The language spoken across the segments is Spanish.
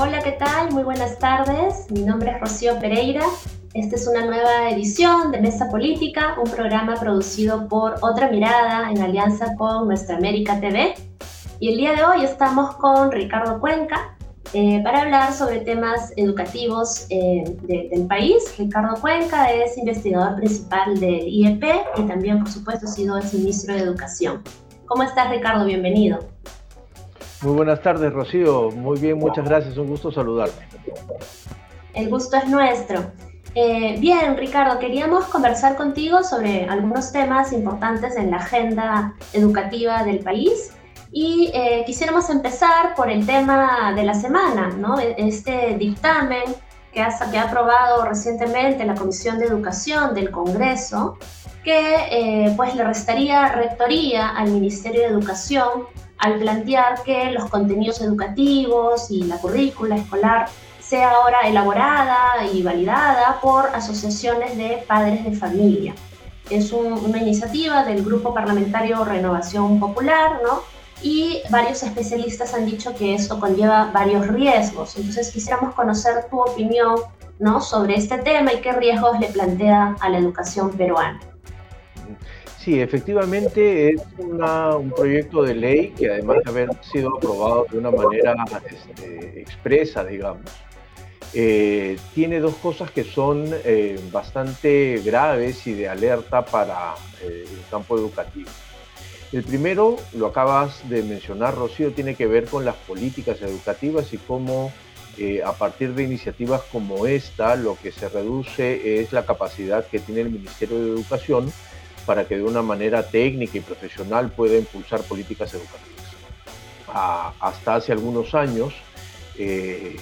Hola, ¿qué tal? Muy buenas tardes. Mi nombre es Rocío Pereira. Esta es una nueva edición de Mesa Política, un programa producido por Otra Mirada en alianza con Nuestra América TV. Y el día de hoy estamos con Ricardo Cuenca eh, para hablar sobre temas educativos eh, del país. Ricardo Cuenca es investigador principal del IEP y también, por supuesto, ha sido ex ministro de Educación. ¿Cómo estás, Ricardo? Bienvenido. Muy buenas tardes, Rocío. Muy bien, muchas gracias. Un gusto saludarte. El gusto es nuestro. Eh, bien, Ricardo, queríamos conversar contigo sobre algunos temas importantes en la agenda educativa del país y eh, quisiéramos empezar por el tema de la semana, ¿no? E-, este dictamen que ha, que ha aprobado recientemente la Comisión de Educación del Congreso, que eh, pues le restaría rectoría al Ministerio de Educación al plantear que los contenidos educativos y la currícula escolar sea ahora elaborada y validada por asociaciones de padres de familia. Es una iniciativa del Grupo Parlamentario Renovación Popular, ¿no? Y varios especialistas han dicho que esto conlleva varios riesgos. Entonces quisiéramos conocer tu opinión, ¿no? Sobre este tema y qué riesgos le plantea a la educación peruana. Sí, efectivamente es un proyecto de ley que además de haber sido aprobado de una manera este, expresa, digamos, eh, tiene dos cosas que son eh, bastante graves y de alerta para eh, el campo educativo. El primero, lo acabas de mencionar, Rocío, tiene que ver con las políticas educativas y cómo a partir de iniciativas como esta, lo que se reduce es la capacidad que tiene el Ministerio de Educación para que de una manera técnica y profesional pueda impulsar políticas educativas. hasta hace algunos años, eh,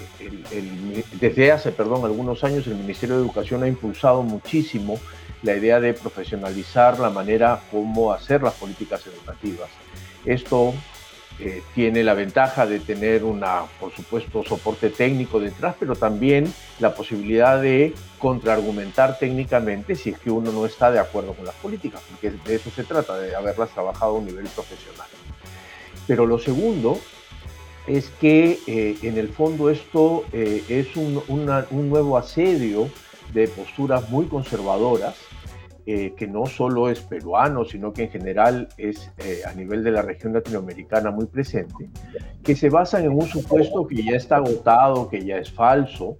desde hace perdón, algunos años, el Ministerio de Educación ha impulsado muchísimo la idea de profesionalizar la manera como hacer las políticas educativas. Esto eh, tiene la ventaja de tener una, por supuesto, soporte técnico detrás, pero también la posibilidad de contraargumentar técnicamente si es que uno no está de acuerdo con las políticas, porque de eso se trata, de haberlas trabajado a un nivel profesional. Pero lo segundo es que eh, en el fondo esto eh, es un, un nuevo asedio de posturas muy conservadoras eh, que no solo es peruano, sino que en general es eh, a nivel de la región latinoamericana muy presente, que se basan en un supuesto que ya está agotado, que ya es falso,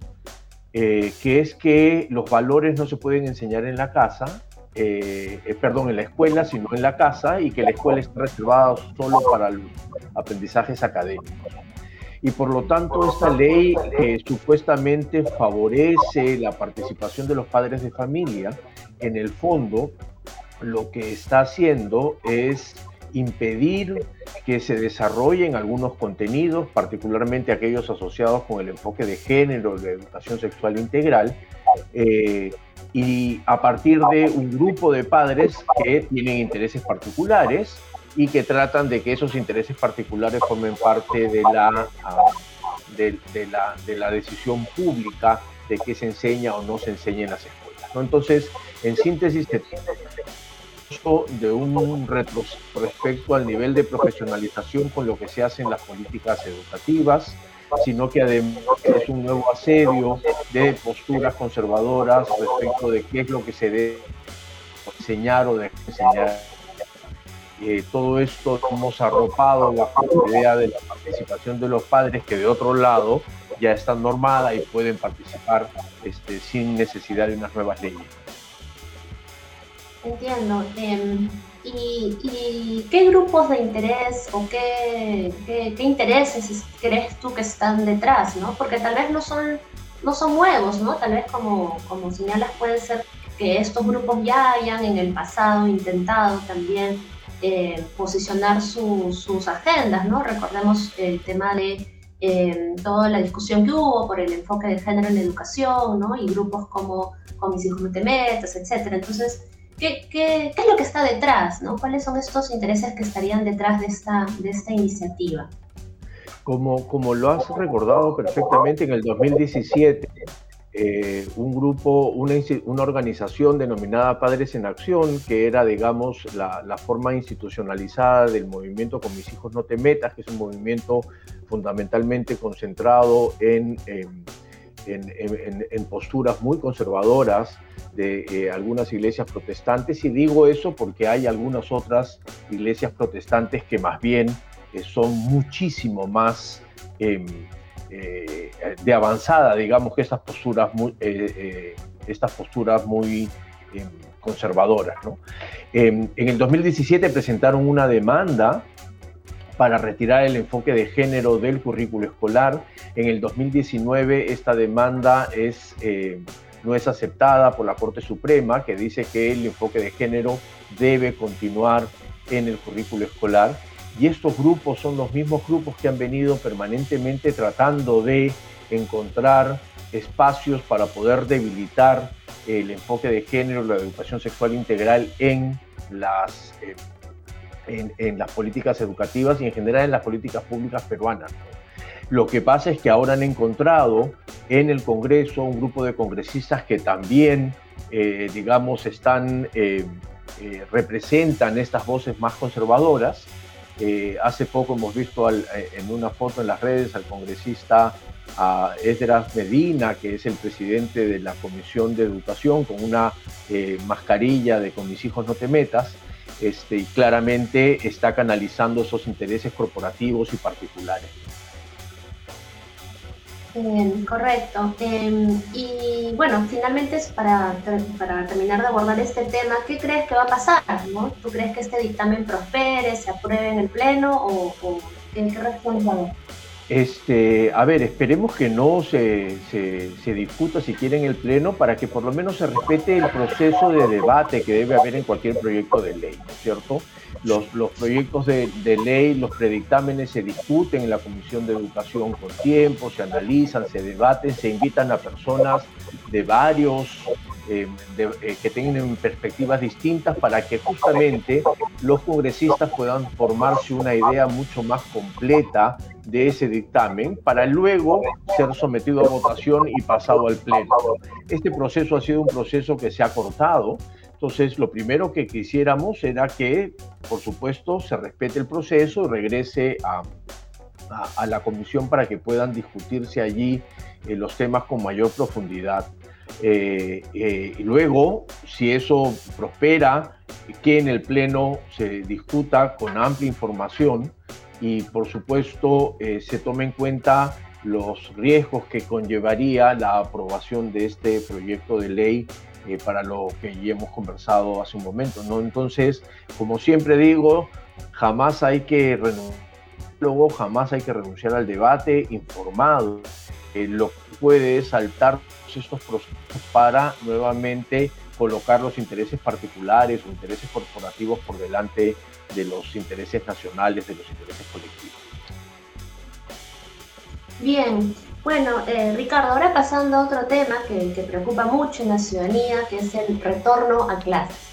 eh, que es que los valores no se pueden enseñar en la casa, perdón, en la escuela, sino en la casa, y que la escuela está reservada solo para los aprendizajes académicos y por lo tanto esta ley supuestamente favorece la participación de los padres de familia en el fondo lo que está haciendo es impedir que se desarrollen algunos contenidos, particularmente aquellos asociados con el enfoque de género, de educación sexual integral, eh, y a partir de un grupo de padres que tienen intereses particulares y que tratan de que esos intereses particulares formen parte de la, ah, de, la, de la decisión pública de qué se enseña o no se enseña en las escuelas. Entonces, en síntesis, de un retro respecto al nivel de profesionalización con lo que se hace en las políticas educativas, sino que además es un nuevo asedio de posturas conservadoras respecto de qué es lo que se debe enseñar o de enseñar. Eh, todo esto hemos arropado la idea de la participación de los padres que de otro lado ya están normadas y pueden participar este, sin necesidad de unas nuevas leyes. Entiendo. Em, y, qué grupos de interés o qué, qué, intereses crees tú que están detrás? ¿no? Porque tal vez no son, no son nuevos, ¿no? Tal vez como, como señalas puede ser que estos grupos ya hayan en el pasado intentado también eh, posicionar sus agendas, ¿no? Recordemos el tema de toda la discusión que hubo por el enfoque de género en educación, ¿no? Y grupos como Con mis hijos no te metas, etc. Entonces, ¿qué, qué, qué es lo que está detrás, ¿no? ¿Cuáles son estos intereses que estarían detrás de esta, de esta iniciativa? Como, como lo has recordado perfectamente, en el 2017 eh, un grupo, una, una, organización denominada Padres en Acción, que era, digamos, la, la, forma institucionalizada del movimiento Con mis hijos no te metas, que es un movimiento fundamentalmente concentrado en, en, en, en posturas muy conservadoras de eh, algunas iglesias protestantes. Y digo eso porque hay algunas otras iglesias protestantes que más bien eh, son muchísimo más em, eh, de avanzada, digamos, que estas posturas muy, eh, eh, estas posturas muy conservadoras. Em, en el 2017 presentaron una demanda para retirar el enfoque de género del currículo escolar. En el 2019 esta demanda es, no es aceptada por la Corte Suprema, que dice que el enfoque de género debe continuar en el currículo escolar. Y estos grupos son los mismos grupos que han venido permanentemente tratando de encontrar espacios para poder debilitar el enfoque de género, la educación sexual integral en las, eh, en, las políticas educativas y en general en las políticas públicas peruanas. Lo que pasa es que ahora han encontrado en el Congreso un grupo de congresistas que también, eh, digamos, están, eh, representan estas voces más conservadoras eh, hace poco hemos visto eh, en una foto en las redes al congresista a Esdras Medina, que es el presidente de la Comisión de Educación, con una eh, mascarilla de con mis hijos no te metas, este, y claramente está canalizando esos intereses corporativos y particulares correcto. Em, y bueno, finalmente para, para terminar de abordar este tema, ¿qué crees que va a pasar? ¿no? ¿Tú crees que este dictamen prospere, se apruebe en el Pleno o, qué, qué responde este, a ver, esperemos que no se, se, se, discuta siquiera en el Pleno para que por lo menos se respete el proceso de debate que debe haber en cualquier proyecto de ley, ¿no es cierto? Los, los proyectos de, de, ley, los predictámenes se discuten en la Comisión de Educación con tiempo, se analizan, se debaten, se invitan a personas de varios eh, eh, que tengan perspectivas distintas para que justamente los congresistas puedan formarse una idea mucho más completa de ese dictamen para luego ser sometido a votación y pasado al Pleno. Este proceso ha sido un proceso que se ha cortado, entonces lo primero que quisiéramos era que, por supuesto, se respete el proceso y regrese a, la comisión para que puedan discutirse allí eh, los temas con mayor profundidad. Eh, eh, y luego, si eso prospera, que en el Pleno se discuta con amplia información y, por supuesto, eh, se tome en cuenta los riesgos que conllevaría la aprobación de este proyecto de ley para lo que ya hemos conversado hace un momento. ¿no? Entonces, como siempre digo, jamás hay que renunciar jamás hay que renunciar al debate informado. Lo que puede saltar estos procesos para nuevamente colocar los intereses particulares o intereses corporativos por delante de los intereses nacionales, de los intereses colectivos. Bien, bueno, eh, Ricardo, ahora pasando a otro tema que, que, preocupa mucho en la ciudadanía, que es el retorno a clases.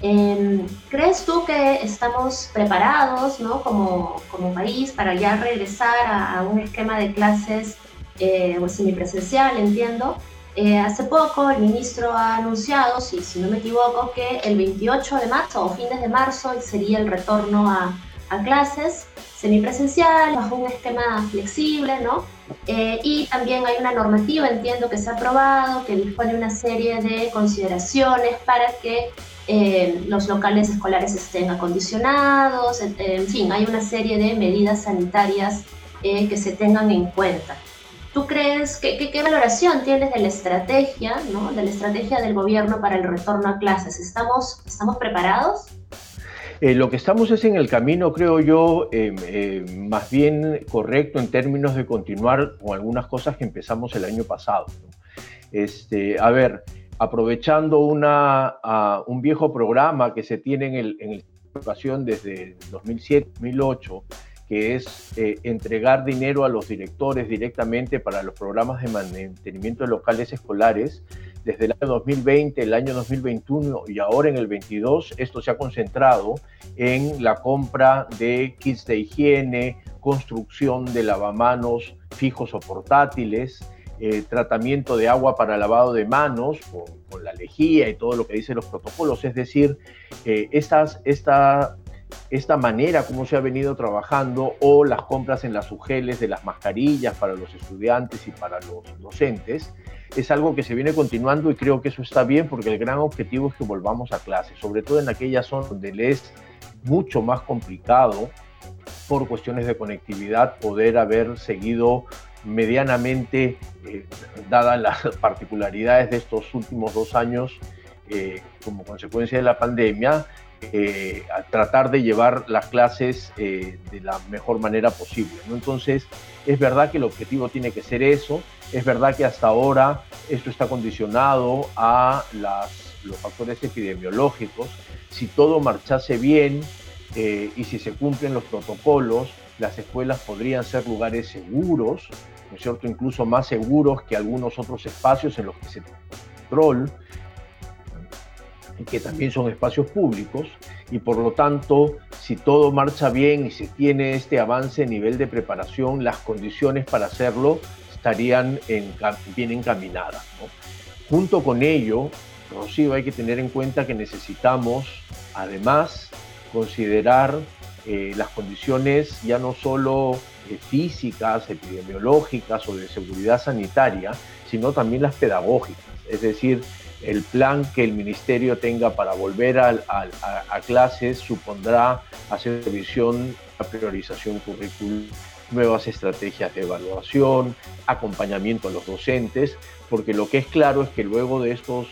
Em, ¿Crees tú que estamos preparados ¿no? como, como país para ya regresar a, a un esquema de clases eh, semipresencial, entiendo? Eh, hace poco el ministro ha anunciado, si, si no me equivoco, que el 28 de marzo o fines de marzo sería el retorno a, a clases semipresencial, bajo un esquema flexible, ¿no? Eh, y también hay una normativa, entiendo, que se ha aprobado, que dispone una serie de consideraciones para que eh, los locales escolares estén acondicionados, en fin, hay una serie de medidas sanitarias que se tengan en cuenta. ¿Tú crees, que, qué valoración tienes de la estrategia, ¿no? de la estrategia del gobierno para el retorno a clases? ¿Estamos, estamos preparados? Eh, lo que estamos es en el camino, creo yo, em, eh, más bien correcto en términos de continuar con algunas cosas que empezamos el año pasado. Este, a ver, aprovechando una, un viejo programa que se tiene en, el, en educación desde 2007-2008, que es eh, entregar dinero a los directores directamente para los programas de mantenimiento de locales escolares. Desde el año 2020, el año 2021 y ahora en el 22, esto se ha concentrado en la compra de kits de higiene, construcción de lavamanos fijos o portátiles, eh, tratamiento de agua para lavado de manos, con, la lejía y todo lo que dicen los protocolos. Es decir, eh, estas, esta, esta manera como se ha venido trabajando o las compras en las UGELES de las mascarillas para los estudiantes y para los docentes, es algo que se viene continuando y creo que eso está bien porque el gran objetivo es que volvamos a clase, sobre todo en aquellas zonas donde les es mucho más complicado por cuestiones de conectividad poder haber seguido medianamente, eh, dadas las particularidades de estos últimos dos años eh, como consecuencia de la pandemia, eh, a tratar de llevar las clases de la mejor manera posible. ¿no? Entonces, es verdad que el objetivo tiene que ser eso, es verdad que hasta ahora esto está condicionado a las, los factores epidemiológicos. Si todo marchase bien, y si se cumplen los protocolos, las escuelas podrían ser lugares seguros, ¿no es cierto? Incluso más seguros que algunos otros espacios en los que se control que también son espacios públicos y por lo tanto si todo marcha bien y se tiene este avance a nivel de preparación las condiciones para hacerlo estarían bien encaminadas. Junto con ello, Rocío, hay que tener en cuenta que necesitamos además considerar eh, las condiciones ya no solo eh, físicas, epidemiológicas o de seguridad sanitaria, sino también las pedagógicas. Es decir, el plan que el ministerio tenga para volver a, clases supondrá hacer revisión, priorización curricular, nuevas estrategias de evaluación, acompañamiento a los docentes, porque lo que es claro es que luego de estos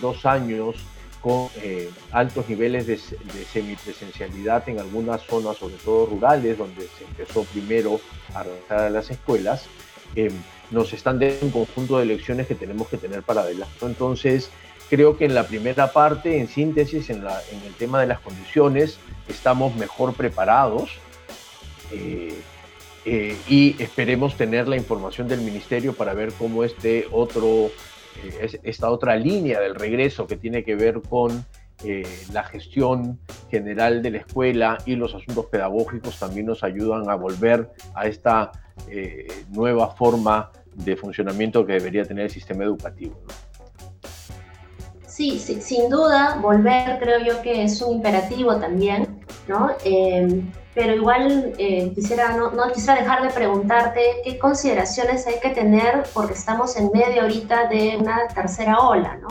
dos años con eh, altos niveles de, semipresencialidad en algunas zonas, sobre todo rurales, donde se empezó primero a regresar a las escuelas, eh, nos están dando un conjunto de lecciones que tenemos que tener para adelante. Entonces, creo que en la primera parte, en síntesis, en, la, en el tema de las condiciones, estamos mejor preparados. Eh, y esperemos tener la información del ministerio para ver cómo este otro esta otra línea del regreso que tiene que ver con eh, la gestión general de la escuela y los asuntos pedagógicos también nos ayudan a volver a esta eh, nueva forma de funcionamiento que debería tener el sistema educativo. Sí, sí, sin duda, volver creo yo que es un imperativo también, ¿no? Eh, pero igual eh, quisiera, no, no, quisiera dejar de preguntarte qué consideraciones hay que tener porque estamos en medio ahorita de una tercera ola, ¿no?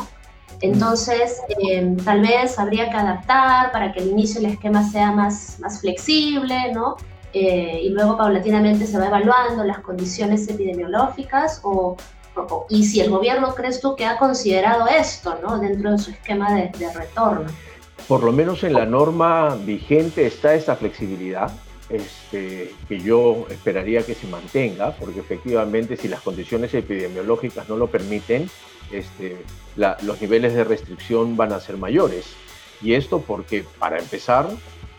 Entonces, eh, tal vez habría que adaptar para que el inicio del esquema sea más, más flexible, ¿no? Eh, y luego paulatinamente se va evaluando las condiciones epidemiológicas o, y si el gobierno crees tú que ha considerado esto, ¿no? Dentro de su esquema de, de retorno por lo menos en la norma vigente está esa flexibilidad, este, que yo esperaría que se mantenga, porque efectivamente si las condiciones epidemiológicas no lo permiten, este, los niveles de restricción van a ser mayores. Y esto porque, para empezar,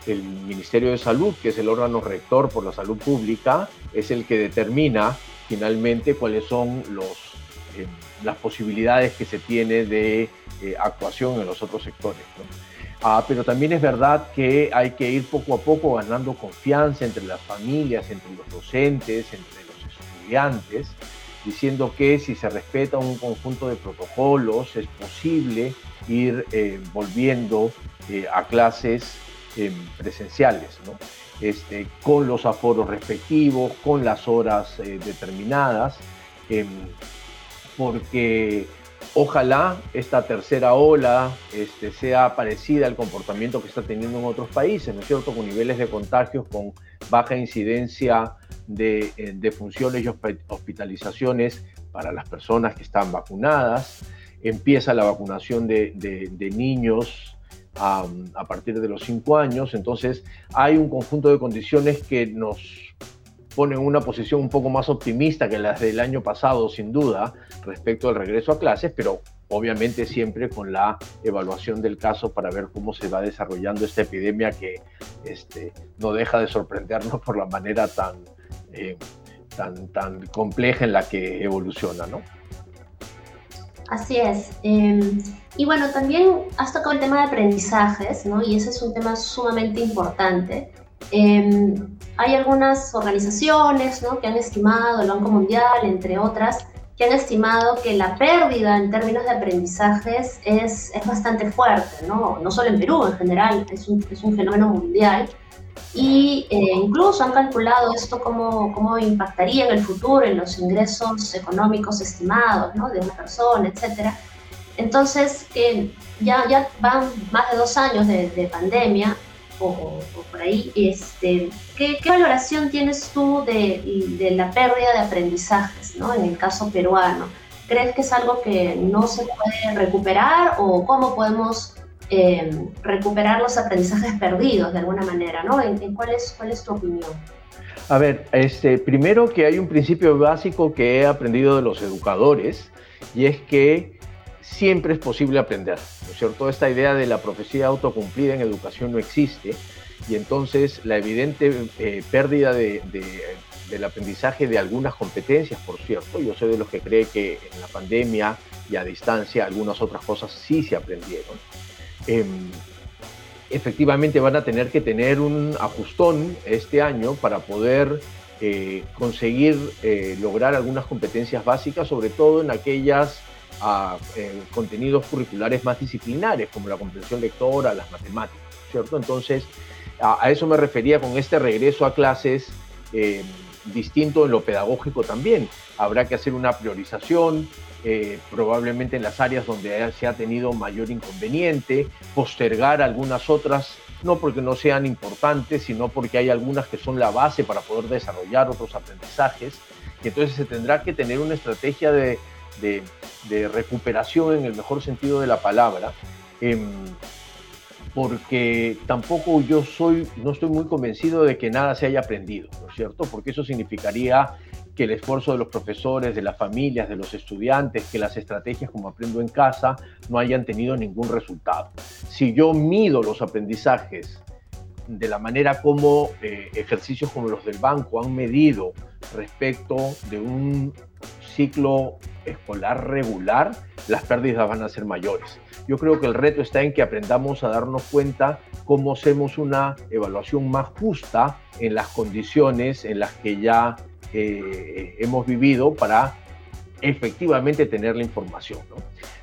el Ministerio de Salud, que es el órgano rector por la salud pública, es el que determina finalmente cuáles son eh, las posibilidades que se tiene de eh, actuación en los otros sectores. Ah, pero también es verdad que hay que ir poco a poco ganando confianza entre las familias, entre los docentes, entre los estudiantes, diciendo que si se respeta un conjunto de protocolos es posible ir eh, volviendo eh, a clases em, presenciales, este, con los aforos respectivos, con las horas eh, determinadas, em, porque Ojalá esta tercera ola este, sea parecida al comportamiento que está teniendo en otros países, ¿no es cierto? Con niveles de contagios, con baja incidencia de, eh, funciones y hospitalizaciones para las personas que están vacunadas. Empieza la vacunación de, niños a, partir de los 5 años. Entonces hay un conjunto de condiciones que nos pone en una posición un poco más optimista que las del año pasado, sin duda, respecto al regreso a clases, pero obviamente siempre con la evaluación del caso para ver cómo se va desarrollando esta epidemia que este, no deja de sorprendernos por la manera tan, eh, tan, tan compleja en la que evoluciona, ¿no? Así es. Em, y bueno, también has tocado el tema de aprendizajes, ¿no? Y ese es un tema sumamente importante. Em, hay algunas organizaciones ¿no? que han estimado, el Banco Mundial, entre otras, que han estimado que la pérdida en términos de aprendizajes es, es bastante fuerte, ¿no? no solo en Perú, en general, es un, es un fenómeno mundial. Y eh, incluso han calculado esto cómo, cómo impactaría en el futuro en los ingresos económicos estimados ¿no? de una persona, etc. Entonces, que ya, ya van más de dos años de, de pandemia o, por ahí, este, ¿qué, ¿qué, valoración tienes tú de, de, la pérdida de aprendizajes ¿no? en el caso peruano? ¿Crees que es algo que no se puede recuperar o cómo podemos eh, recuperar los aprendizajes perdidos de alguna manera? ¿no? ¿En, en cuál, es, ¿Cuál es tu opinión? A ver, este, primero que hay un principio básico que he aprendido de los educadores y es que siempre es posible aprender, ¿no es cierto? Esta idea de la profecía autocumplida en educación no existe y entonces la evidente eh, pérdida de, de, del aprendizaje de algunas competencias, por cierto, yo soy de los que cree que en la pandemia y a distancia algunas otras cosas sí se aprendieron. Eh, efectivamente van a tener que tener un ajustón este año para poder eh, conseguir eh, lograr algunas competencias básicas, sobre todo en aquellas a eh, contenidos curriculares más disciplinares, como la comprensión lectora, las matemáticas, ¿cierto? Entonces, a, a eso me refería con este regreso a clases eh, distinto en lo pedagógico también. Habrá que hacer una priorización, eh, probablemente en las áreas donde se ha tenido mayor inconveniente, postergar algunas otras, no porque no sean importantes, sino porque hay algunas que son la base para poder desarrollar otros aprendizajes. Y entonces se tendrá que tener una estrategia de de, de, recuperación en el mejor sentido de la palabra, eh, porque tampoco yo soy, no estoy muy convencido de que nada se haya aprendido, ¿no es cierto? Porque eso significaría que el esfuerzo de los profesores, de las familias, de los estudiantes, que las estrategias como aprendo en casa no hayan tenido ningún resultado. Si yo mido los aprendizajes de la manera como eh, ejercicios como los del banco han medido respecto de un ciclo escolar regular, las pérdidas van a ser mayores. Yo creo que el reto está en que aprendamos a darnos cuenta cómo hacemos una evaluación más justa en las condiciones en las que ya eh, hemos vivido para efectivamente tener la información. ¿no?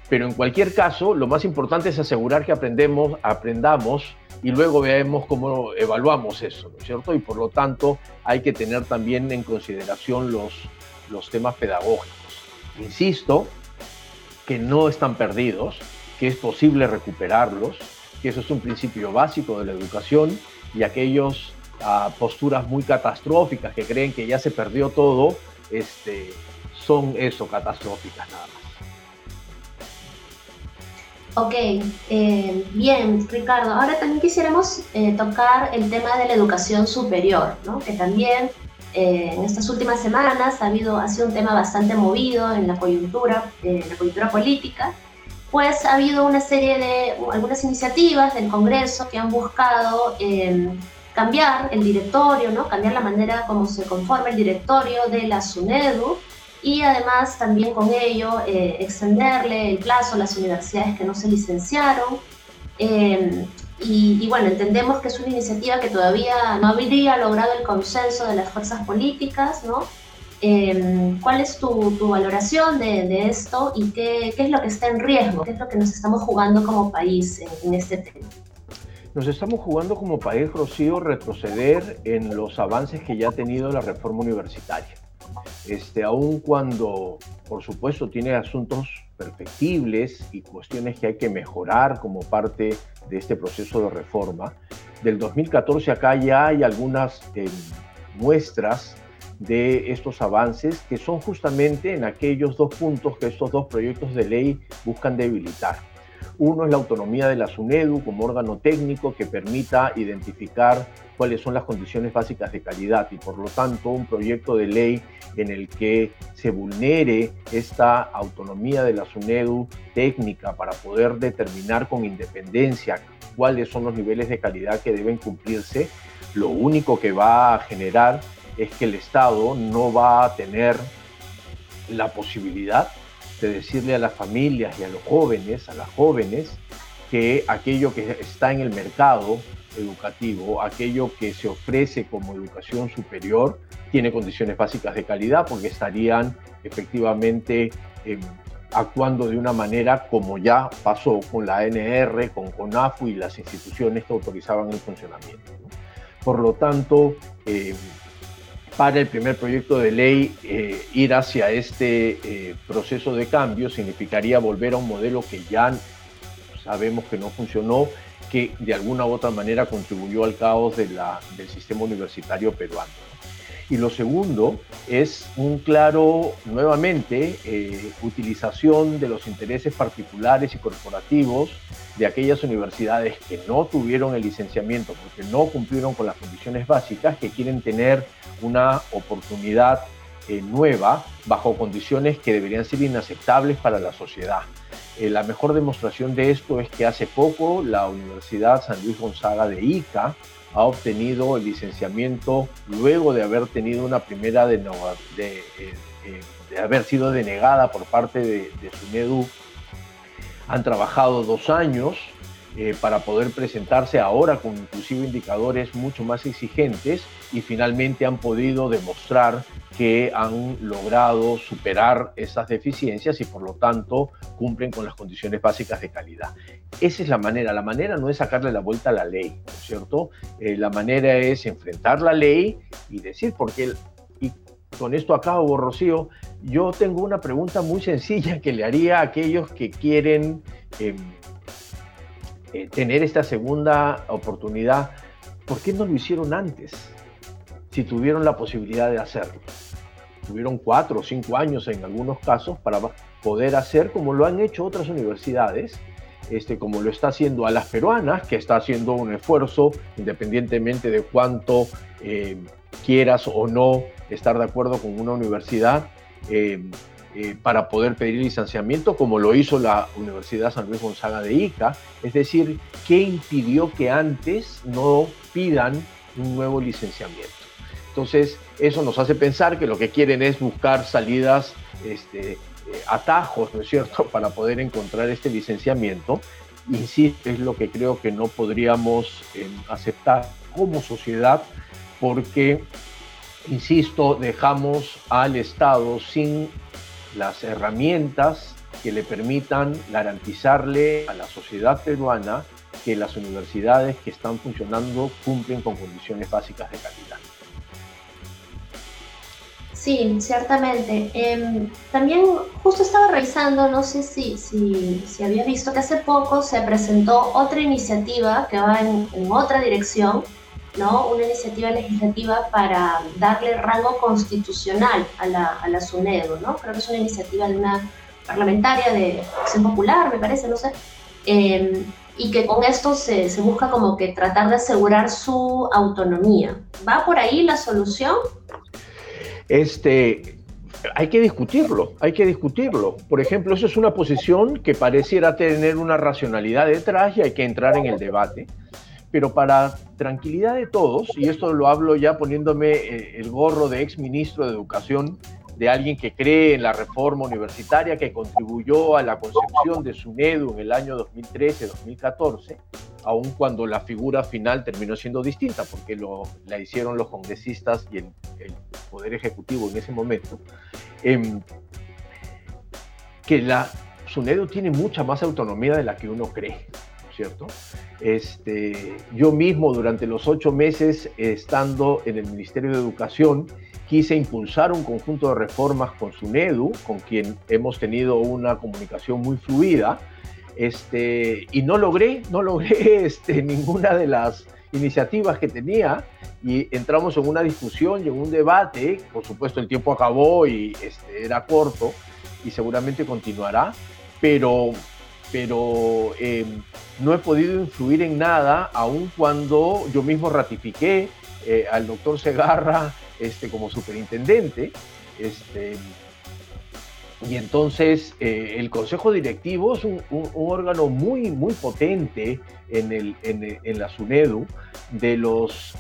Pero en cualquier caso, lo más importante es asegurar que aprendemos, aprendamos y luego veamos cómo evaluamos eso, ¿no es cierto? Y por lo tanto hay que tener también en consideración los, los temas pedagógicos. Insisto que no están perdidos, que es posible recuperarlos, que eso es un principio básico de la educación y aquellos uh, posturas muy catastróficas que creen que ya se perdió todo, este, son eso, catastróficas nada más. Ok, eh, bien, Ricardo. Ahora también quisiéramos eh, tocar el tema de la educación superior, ¿no? que también eh, en estas últimas semanas ha, habido, ha sido un tema bastante movido en la coyuntura, en la coyuntura política, pues ha habido una serie de algunas iniciativas del Congreso que han buscado cambiar el directorio, ¿no? cambiar la manera como se conforma el directorio de la SUNEDU y además también con ello eh, extenderle el plazo a las universidades que no se licenciaron. Eh, y, y, bueno, entendemos que es una iniciativa que todavía no habría logrado el consenso de las fuerzas políticas, ¿no? Eh, ¿Cuál es tu, tu valoración de, de, esto y qué, qué, es lo que está en riesgo? ¿Qué es lo que nos estamos jugando como país en, en este tema? Nos estamos jugando como país, Rocío, retroceder en los avances que ya ha tenido la reforma universitaria este, aun cuando, por supuesto, tiene asuntos perfectibles y cuestiones que hay que mejorar como parte de este proceso de reforma. Del 2014 acá ya hay algunas eh, muestras de estos avances que son justamente en aquellos dos puntos que estos dos proyectos de ley buscan debilitar. Uno es la autonomía de la SUNEDU como órgano técnico que permita identificar cuáles son las condiciones básicas de calidad y por lo tanto un proyecto de ley en el que se vulnere esta autonomía de la SUNEDU técnica para poder determinar con independencia cuáles son los niveles de calidad que deben cumplirse, lo único que va a generar es que el Estado no va a tener la posibilidad de decirle a las familias y a los jóvenes, a las jóvenes, que aquello que está en el mercado educativo, aquello que se ofrece como educación superior, tiene condiciones básicas de calidad porque estarían efectivamente em, actuando de una manera como ya pasó con la ANR, con CONAFU y las instituciones que autorizaban el funcionamiento. Por lo tanto, em, para el primer proyecto de ley, eh, ir hacia este eh, proceso de cambio significaría volver a un modelo que ya sabemos que no funcionó, que de alguna u otra manera contribuyó al caos del sistema universitario peruano. Y lo segundo es un claro, nuevamente, eh, utilización de los intereses particulares y corporativos de aquellas universidades que no tuvieron el licenciamiento porque no cumplieron con las condiciones básicas, que quieren tener una oportunidad eh, nueva bajo condiciones que deberían ser inaceptables para la sociedad. Eh, la mejor demostración de esto es que hace poco la Universidad San Luis Gonzaga de Ica ha obtenido el licenciamiento luego de haber tenido una primera de, de, eh, de haber sido denegada por parte de, de SUNEDU. Han trabajado dos años eh, para poder presentarse ahora con inclusive indicadores mucho más exigentes y finalmente han podido demostrar que han logrado superar esas deficiencias y por lo tanto cumplen con las condiciones básicas de calidad. Esa es la manera. La manera no es sacarle la vuelta a la ley, ¿no es cierto? Eh, la manera es enfrentar la ley y decir, porque, y con esto acabo, Rocío, yo tengo una pregunta muy sencilla que le haría a aquellos que quieren... Em, eh, tener esta segunda oportunidad, ¿por qué no lo hicieron antes? Si tuvieron la posibilidad de hacerlo. Tuvieron cuatro o cinco años en algunos casos para poder hacer como lo han hecho otras universidades, este, como lo está haciendo a las peruanas, que está haciendo un esfuerzo independientemente de cuánto eh, quieras o no estar de acuerdo con una universidad. Eh, eh, para poder pedir licenciamiento, como lo hizo la Universidad San Luis Gonzaga de Ica. Es decir, ¿qué impidió que antes no pidan un nuevo licenciamiento? Entonces, eso nos hace pensar que lo que quieren es buscar salidas, este, eh, atajos, ¿no es cierto?, para poder encontrar este licenciamiento. Sí, es lo que creo que no podríamos eh, aceptar como sociedad, porque, insisto, dejamos al Estado sin las herramientas que le permitan garantizarle a la sociedad peruana que las universidades que están funcionando cumplen con condiciones básicas de calidad. Sí, ciertamente. Em, también justo estaba revisando, no sé si, si, si, había visto que hace poco se presentó otra iniciativa que va en, en otra dirección, ¿no? una iniciativa legislativa para darle rango constitucional a la, a SUNEDO. Creo que es una iniciativa de una parlamentaria de Acción Popular, me parece, no sé. Em, y que con esto se, se, busca como que tratar de asegurar su autonomía. ¿Va por ahí la solución? Este, hay que discutirlo, hay que discutirlo. Por ejemplo, eso es una posición que pareciera tener una racionalidad detrás y hay que entrar en el debate pero para tranquilidad de todos, y esto lo hablo ya poniéndome eh, el gorro de ex ministro de Educación, de alguien que cree en la reforma universitaria, que contribuyó a la concepción de SUNEDU en el año 2013-2014, aun cuando la figura final terminó siendo distinta, porque lo, la hicieron los congresistas y el, Poder Ejecutivo en ese momento, em, que la SUNEDU tiene mucha más autonomía de la que uno cree. ¿Cierto? Este, yo mismo durante los ocho meses estando en el Ministerio de Educación quise impulsar un conjunto de reformas con SUNEDU, con quien hemos tenido una comunicación muy fluida, este, y no logré, no logré este, ninguna de las iniciativas que tenía y entramos en una discusión y en un debate, por supuesto el tiempo acabó y este, era corto y seguramente continuará, pero pero eh, no he podido influir en nada, aun cuando yo mismo ratifiqué eh, al doctor Segarra este, como superintendente. Este, Y entonces eh, el Consejo Directivo es un, órgano muy, muy potente en, en, la SUNEDU. De los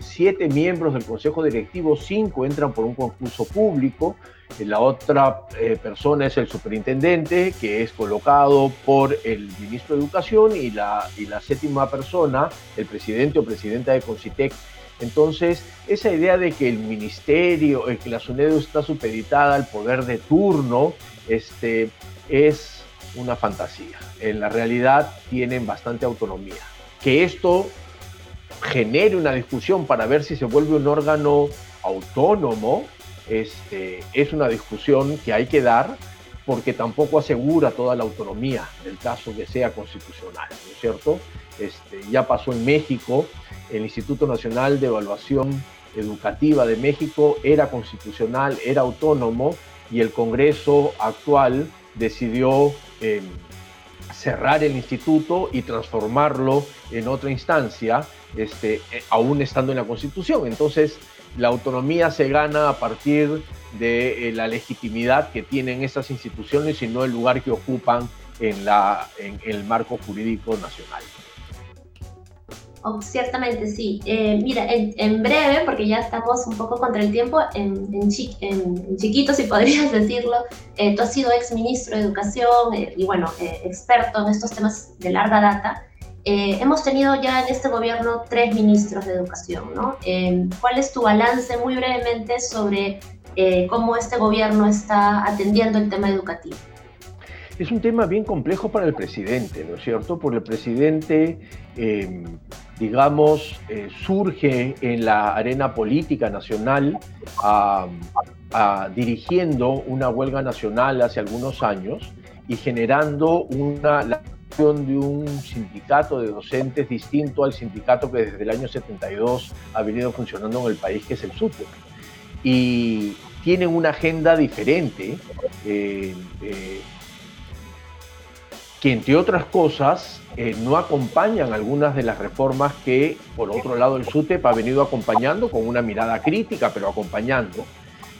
siete miembros del Consejo Directivo, cinco entran por un concurso público. La otra eh, persona es el superintendente, que es colocado por el ministro de Educación, y la, séptima persona, el presidente o presidenta de Concitec, entonces, esa idea de que el ministerio, que la SUNEDU está supeditada al poder de turno, este, es una fantasía. En la realidad tienen bastante autonomía. Que esto genere una discusión para ver si se vuelve un órgano autónomo, este, es una discusión que hay que dar porque tampoco asegura toda la autonomía del caso que sea constitucional, ¿no es cierto? Este, ya pasó en México, el Instituto Nacional de Evaluación Educativa de México era constitucional, era autónomo y el Congreso actual decidió em, cerrar el instituto y transformarlo en otra instancia, este, eh, aún estando en la Constitución. Entonces, la autonomía se gana a partir de eh, la legitimidad que tienen esas instituciones y no el lugar que ocupan en, la, en el marco jurídico nacional. Oh, ciertamente, sí. Eh, mira, en, breve, porque ya estamos un poco contra el tiempo, en, en, chiquito, si podrías decirlo, eh, tú has sido ex ministro de Educación eh, y, bueno, experto en estos temas de larga data. Hemos tenido ya en este gobierno tres ministros de Educación, ¿no? ¿Cuál es tu balance, muy brevemente, sobre cómo este gobierno está atendiendo el tema educativo? Es un tema bien complejo para el presidente, ¿no es cierto? Porque el presidente digamos, eh, surge en la arena política nacional dirigiendo una huelga nacional hace algunos años y generando una de un sindicato de docentes distinto al sindicato que desde el año 72 ha venido funcionando en el país, que es el SUTE. Y tienen una agenda diferente, eh, eh, que entre otras cosas eh, no acompañan algunas de las reformas que, por otro lado, el SUTEP ha venido acompañando con una mirada crítica, pero acompañando.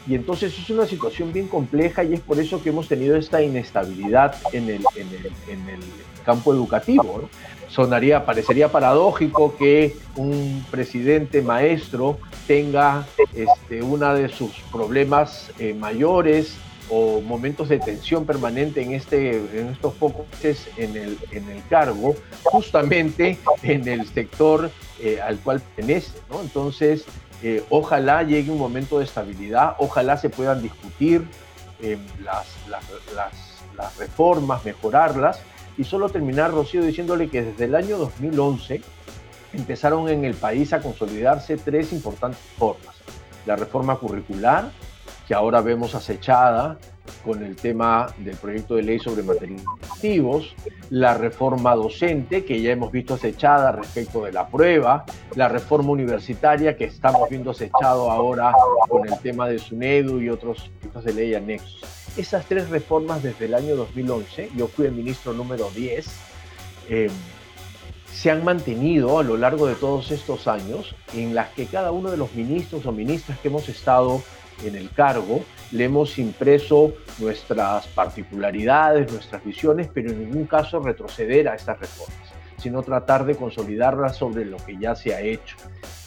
Y entonces es una situación bien compleja y es por eso que hemos tenido esta inestabilidad en el, en el, campo educativo. Sonaría, parecería paradójico que un presidente maestro tenga este, una de sus problemas eh, mayores o momentos de tensión permanente en, este, en estos pocos meses en el, en el cargo, justamente en el sector eh, al cual pertenece. Entonces, eh, ojalá llegue un momento de estabilidad, ojalá se puedan discutir las, las, reformas, mejorarlas. Y solo terminar, Rocío, diciéndole que desde el año 2011 empezaron en el país a consolidarse tres importantes reformas. La reforma curricular, que ahora vemos acechada con el tema del proyecto de ley sobre materiales activos, la reforma docente que ya hemos visto acechada respecto de la prueba, la reforma universitaria que estamos viendo acechado ahora con el tema de SUNEDU y otros proyectos de ley anexos. Esas tres reformas desde el año 2011, yo fui el ministro número 10, eh, se han mantenido a lo largo de todos estos años en las que cada uno de los ministros o ministras que hemos estado en el cargo, le hemos impreso nuestras particularidades, nuestras visiones, pero en ningún caso retroceder a estas reformas, sino tratar de consolidarlas sobre lo que ya se ha hecho.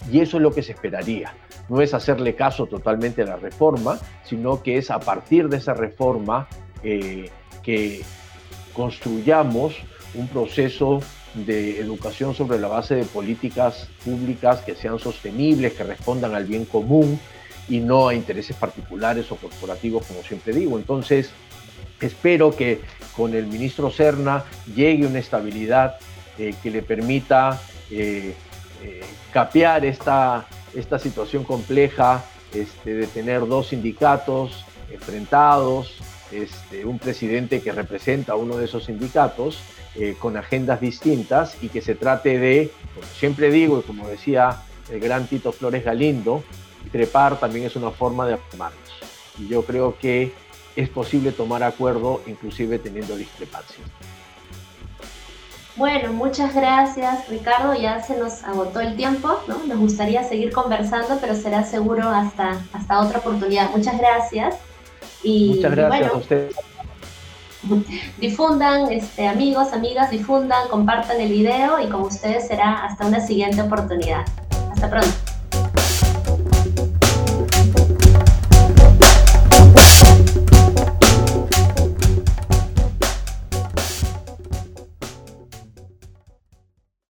Y eso es lo que se esperaría. No es hacerle caso totalmente a la reforma, sino que es a partir de esa reforma eh, que construyamos un proceso de educación sobre la base de políticas públicas que sean sostenibles, que respondan al bien común, y no a intereses particulares o corporativos, como siempre digo. Entonces, espero que con el ministro Serna llegue una estabilidad eh, que le permita eh, eh, capear esta, esta situación compleja este, de tener dos sindicatos enfrentados, este, un presidente que representa a uno de esos sindicatos con agendas distintas y que se trate de, como siempre digo y como decía el gran Tito Flores Galindo, trepar también es una forma de amarnos. Y yo creo que es posible tomar acuerdo inclusive teniendo discrepancias. Bueno, muchas gracias Ricardo, ya se nos agotó el tiempo, ¿no? Nos gustaría seguir conversando, pero será seguro hasta, hasta otra oportunidad. Muchas gracias. Y, muchas gracias bueno, a ustedes. Difundan, este, amigos, amigas, difundan, compartan el video y con ustedes será hasta una siguiente oportunidad. Hasta pronto.